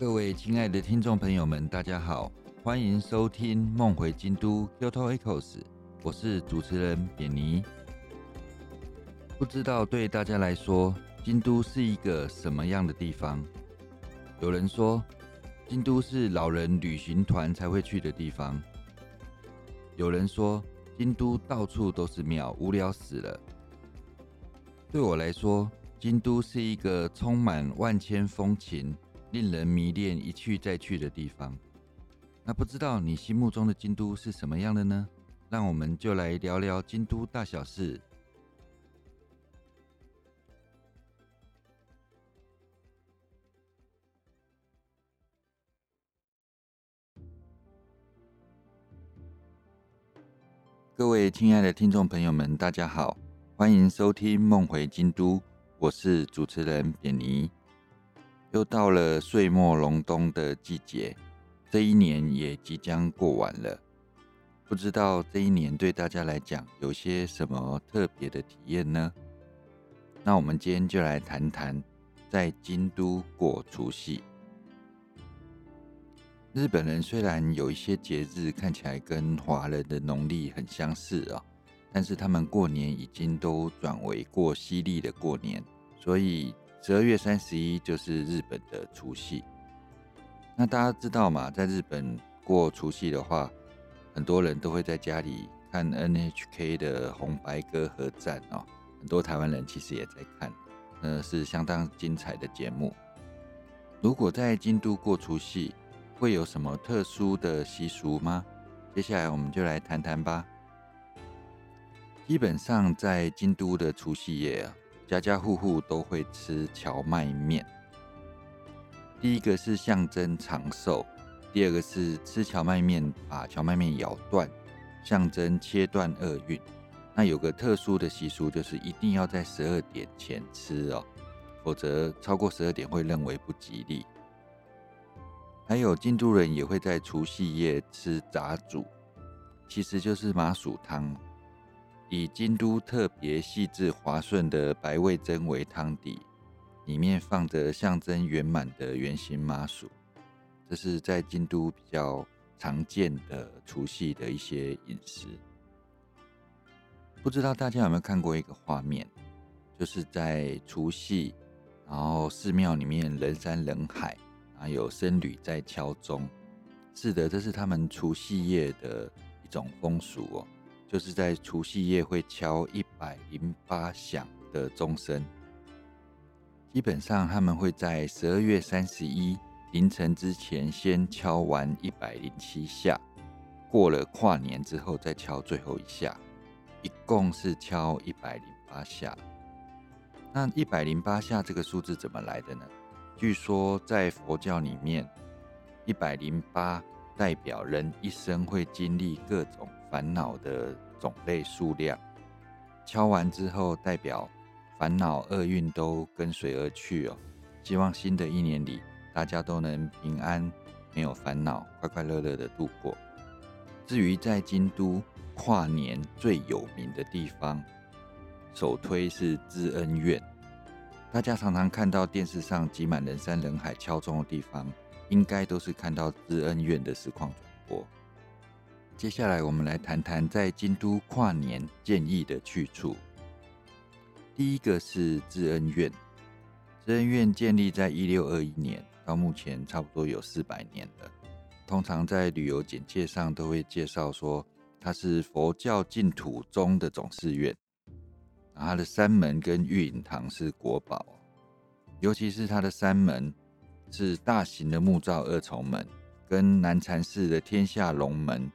各位亲爱的听众朋友们，大家好，欢迎收听《梦回京都 Kyoto Echoes》，我是主持人扁尼。不知道对大家来说，京都是一个什么样的地方？有人说，京都是老人旅行团才会去的地方；有人说，京都到处都是庙，无聊死了。对我来说，京都是一个充满万千风情。令人迷恋、一去再去的地方。那不知道你心目中的京都是什么样的呢？让我们就来聊聊京都大小事。各位亲爱的听众朋友们，大家好，欢迎收听《梦回京都》，我是主持人扁尼。又到了岁末隆冬的季节，这一年也即将过完了。不知道这一年对大家来讲有些什么特别的体验呢？那我们今天就来谈谈在京都过除夕。日本人虽然有一些节日看起来跟华人的农历很相似啊，但是他们过年已经都转为过西历的过年，所以。十二月三十一就是日本的除夕。那大家知道嘛？在日本过除夕的话，很多人都会在家里看 NHK 的红白歌合战哦。很多台湾人其实也在看，呃，是相当精彩的节目。如果在京都过除夕，会有什么特殊的习俗吗？接下来我们就来谈谈吧。基本上在京都的除夕夜啊。家家户户都会吃荞麦面。第一个是象征长寿，第二个是吃荞麦面把荞麦面咬断，象征切断厄运。那有个特殊的习俗，就是一定要在十二点前吃哦，否则超过十二点会认为不吉利。还有京都人也会在除夕夜吃杂煮，其实就是麻薯汤。以京都特别细致滑顺的白味噌为汤底，里面放着象征圆满的圆形麻薯，这是在京都比较常见的除夕的一些饮食。不知道大家有没有看过一个画面，就是在除夕，然后寺庙里面人山人海，啊，有僧侣在敲钟。是的，这是他们除夕夜的一种风俗哦。就是在除夕夜会敲一百零八响的钟声，基本上他们会在十二月三十一凌晨之前先敲完一百零七下，过了跨年之后再敲最后一下，一共是敲一百零八下。那一百零八下这个数字怎么来的呢？据说在佛教里面，一百零八代表人一生会经历各种。烦恼的种类数量，敲完之后代表烦恼厄运都跟随而去哦。希望新的一年里大家都能平安，没有烦恼，快快乐乐的度过。至于在京都跨年最有名的地方，首推是知恩院。大家常常看到电视上挤满人山人海敲钟的地方，应该都是看到知恩院的实况转播。接下来，我们来谈谈在京都跨年建议的去处。第一个是智恩院，智恩院建立在一六二一年，到目前差不多有四百年了。通常在旅游简介上都会介绍说，它是佛教净土宗的总寺院，它的山门跟玉隐堂是国宝，尤其是它的山门是大型的木造二重门，跟南禅寺的天下龙门。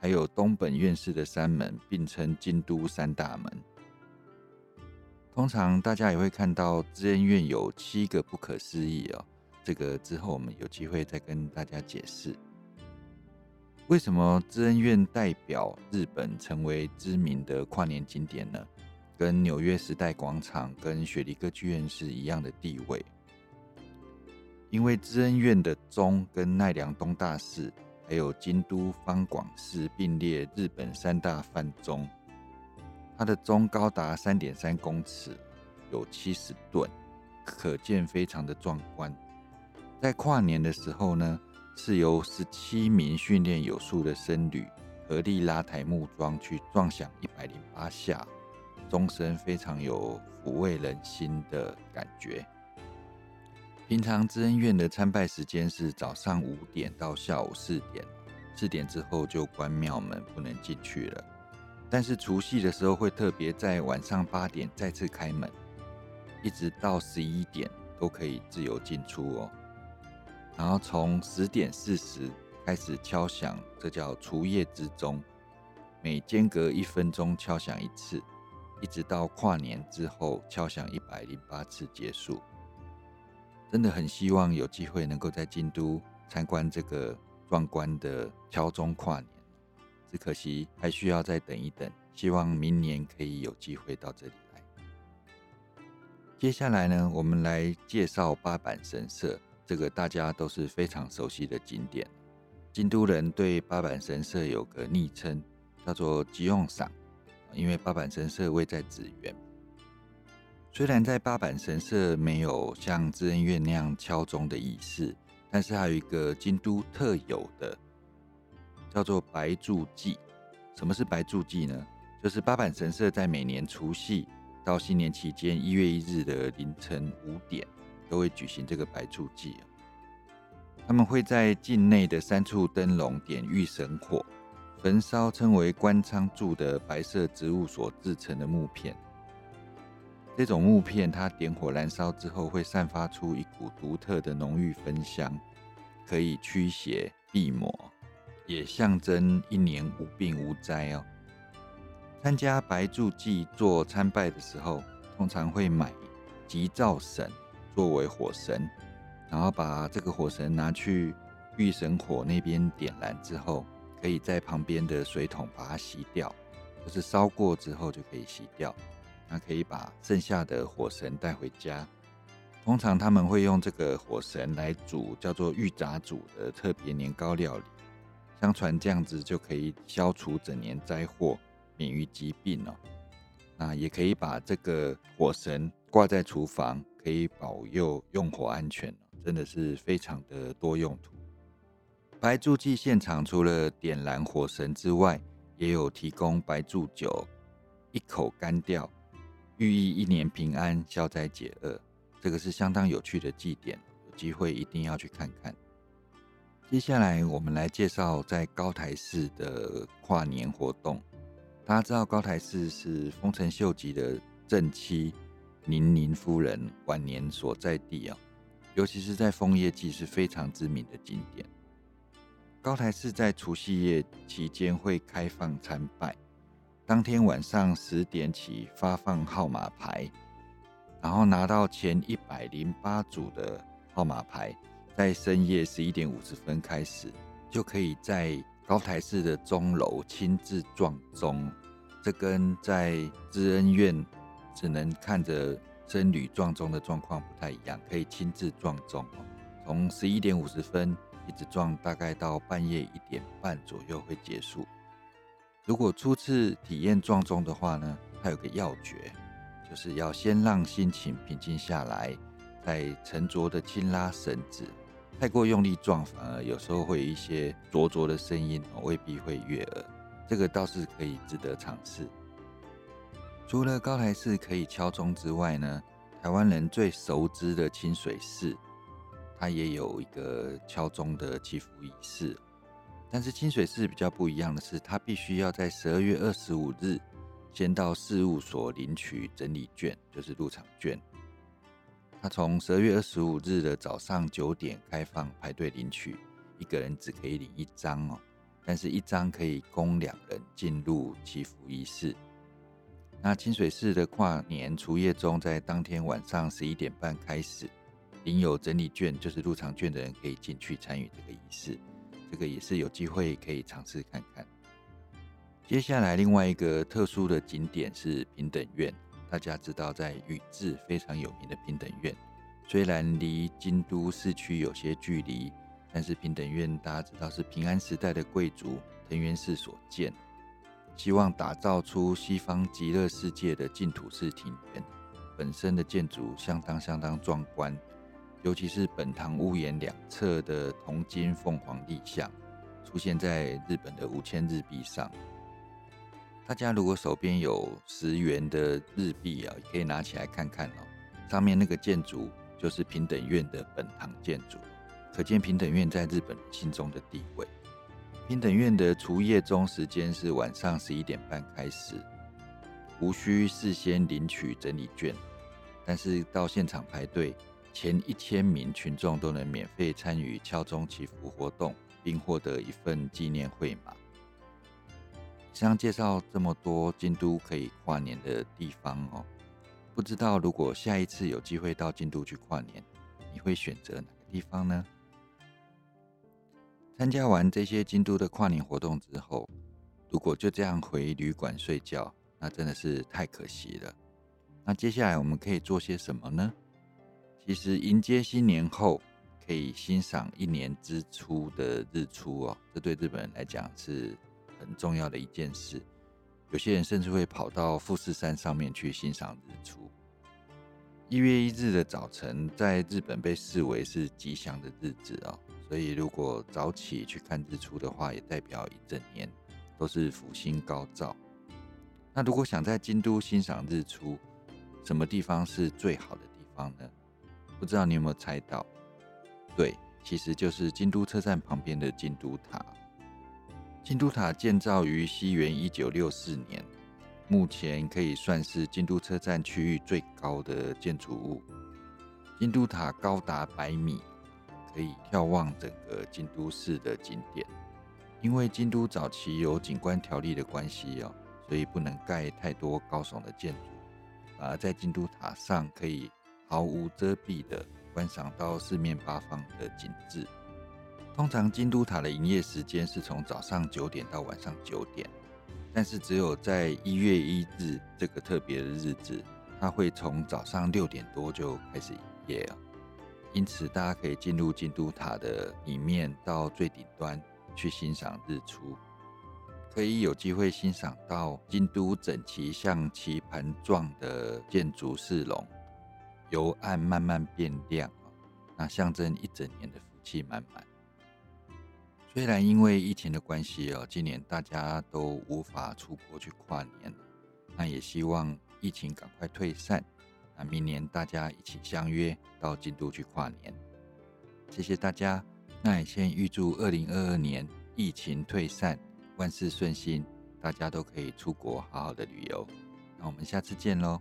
还有东本院士的山门，并称京都三大门。通常大家也会看到知恩院有七个不可思议哦，这个之后我们有机会再跟大家解释。为什么知恩院代表日本成为知名的跨年景点呢？跟纽约时代广场、跟雪梨歌剧院是一样的地位，因为知恩院的钟跟奈良东大寺。还有京都方广寺并列日本三大梵钟，它的钟高达三点三公尺，有七十吨，可见非常的壮观。在跨年的时候呢，是由十七名训练有素的僧侣合力拉抬木桩去撞响一百零八下，钟声非常有抚慰人心的感觉。平常知恩院的参拜时间是早上五点到下午四点，四点之后就关庙门，不能进去了。但是除夕的时候会特别在晚上八点再次开门，一直到十一点都可以自由进出哦。然后从十点四十开始敲响，这叫除夜之钟，每间隔一分钟敲响一次，一直到跨年之后敲响一百零八次结束。真的很希望有机会能够在京都参观这个壮观的敲钟跨年。只可惜还需要再等一等，希望明年可以有机会到这里来。接下来呢，我们来介绍八坂神社，这个大家都是非常熟悉的景点。京都人对八坂神社有个昵称，叫做吉用赏，因为八坂神社位在紫园。虽然在八坂神社没有像知恩院那样敲钟的仪式，但是还有一个京都特有的。叫做白柱祭。什么是白柱祭呢？就是八坂神社在每年除夕到新年期间一月一日的凌晨五点，都会举行这个白柱祭他们会在境内的三处灯笼点御神火，焚烧称为官仓柱的白色植物所制成的木片。这种木片它点火燃烧之后，会散发出一股独特的浓郁芬香，可以驱邪避魔。也象征一年无病无灾哦。参加白柱祭做参拜的时候，通常会买吉兆神作为火神，然后把这个火神拿去御神火那边点燃之后，可以在旁边的水桶把它洗掉，就是烧过之后就可以洗掉。那可以把剩下的火神带回家。通常他们会用这个火神来煮叫做玉杂煮的特别年糕料理。相传这样子就可以消除整年灾祸，免于疾病哦。那也可以把这个火神挂在厨房，可以保佑用火安全真的是非常的多用途。白柱祭现场除了点燃火神之外，也有提供白柱酒，一口干掉，寓意一年平安、消灾解厄。这个是相当有趣的祭典，有机会一定要去看看。接下来，我们来介绍在高台寺的跨年活动。大家知道高台寺是丰臣秀吉的正妻宁宁夫人晚年所在地啊，尤其是在枫叶季是非常知名的景点。高台寺在除夕夜期间会开放参拜，当天晚上十点起发放号码牌，然后拿到前一百零八组的号码牌。在深夜十一点五十分开始，就可以在高台寺的钟楼亲自撞钟。这跟在知恩院只能看着僧侣撞钟的状况不太一样，可以亲自撞钟。从十一点五十分一直撞，大概到半夜一点半左右会结束。如果初次体验撞钟的话呢，它有个要诀，就是要先让心情平静下来，再沉着的轻拉绳子。太过用力撞，反而有时候会有一些灼灼的声音，未必会悦耳。这个倒是可以值得尝试。除了高台寺可以敲钟之外呢，台湾人最熟知的清水寺，它也有一个敲钟的祈福仪式。但是清水寺比较不一样的是，它必须要在十二月二十五日先到事务所领取整理券，就是入场券。他从十二月二十五日的早上九点开放排队领取，一个人只可以领一张哦，但是一张可以供两人进入祈福仪式。那清水寺的跨年除夜钟在当天晚上十一点半开始，领有整理券就是入场券的人可以进去参与这个仪式，这个也是有机会可以尝试看看。接下来另外一个特殊的景点是平等院。大家知道，在宇治非常有名的平等院，虽然离京都市区有些距离，但是平等院大家知道是平安时代的贵族藤原氏所建，希望打造出西方极乐世界的净土式庭园。本身的建筑相当相当壮观，尤其是本堂屋檐两侧的铜金凤凰立像，出现在日本的五千日币上。大家如果手边有十元的日币啊，也可以拿起来看看哦。上面那个建筑就是平等院的本堂建筑，可见平等院在日本心中的地位。平等院的除夜钟时间是晚上十一点半开始，无需事先领取整理券，但是到现场排队前一千名群众都能免费参与敲钟祈福活动，并获得一份纪念会码。以上介绍这么多京都可以跨年的地方哦。不知道如果下一次有机会到京都去跨年，你会选择哪个地方呢？参加完这些京都的跨年活动之后，如果就这样回旅馆睡觉，那真的是太可惜了。那接下来我们可以做些什么呢？其实迎接新年后，可以欣赏一年之初的日出哦，这对日本人来讲是很重要的一件事。有些人甚至会跑到富士山上面去欣赏日出。一月一日的早晨，在日本被视为是吉祥的日子哦，所以如果早起去看日出的话，也代表一整年都是福星高照。那如果想在京都欣赏日出，什么地方是最好的地方呢？不知道你有没有猜到？对，其实就是京都车站旁边的京都塔。京都塔建造于西元一九六四年，目前可以算是京都车站区域最高的建筑物。京都塔高达百米，可以眺望整个京都市的景点。因为京都早期有景观条例的关系哦，所以不能盖太多高耸的建筑，而在京都塔上可以毫无遮蔽的观赏到四面八方的景致。通常京都塔的营业时间是从早上九点到晚上九点，但是只有在一月一日这个特别的日子，它会从早上六点多就开始营业啊。因此，大家可以进入京都塔的里面，到最顶端去欣赏日出，可以有机会欣赏到京都整齐像棋盘状的建筑四龙由暗慢慢变亮那象征一整年的福气满满。虽然因为疫情的关系哦，今年大家都无法出国去跨年，那也希望疫情赶快退散，那明年大家一起相约到京都去跨年。谢谢大家，那也先预祝二零二二年疫情退散，万事顺心，大家都可以出国好好的旅游。那我们下次见喽。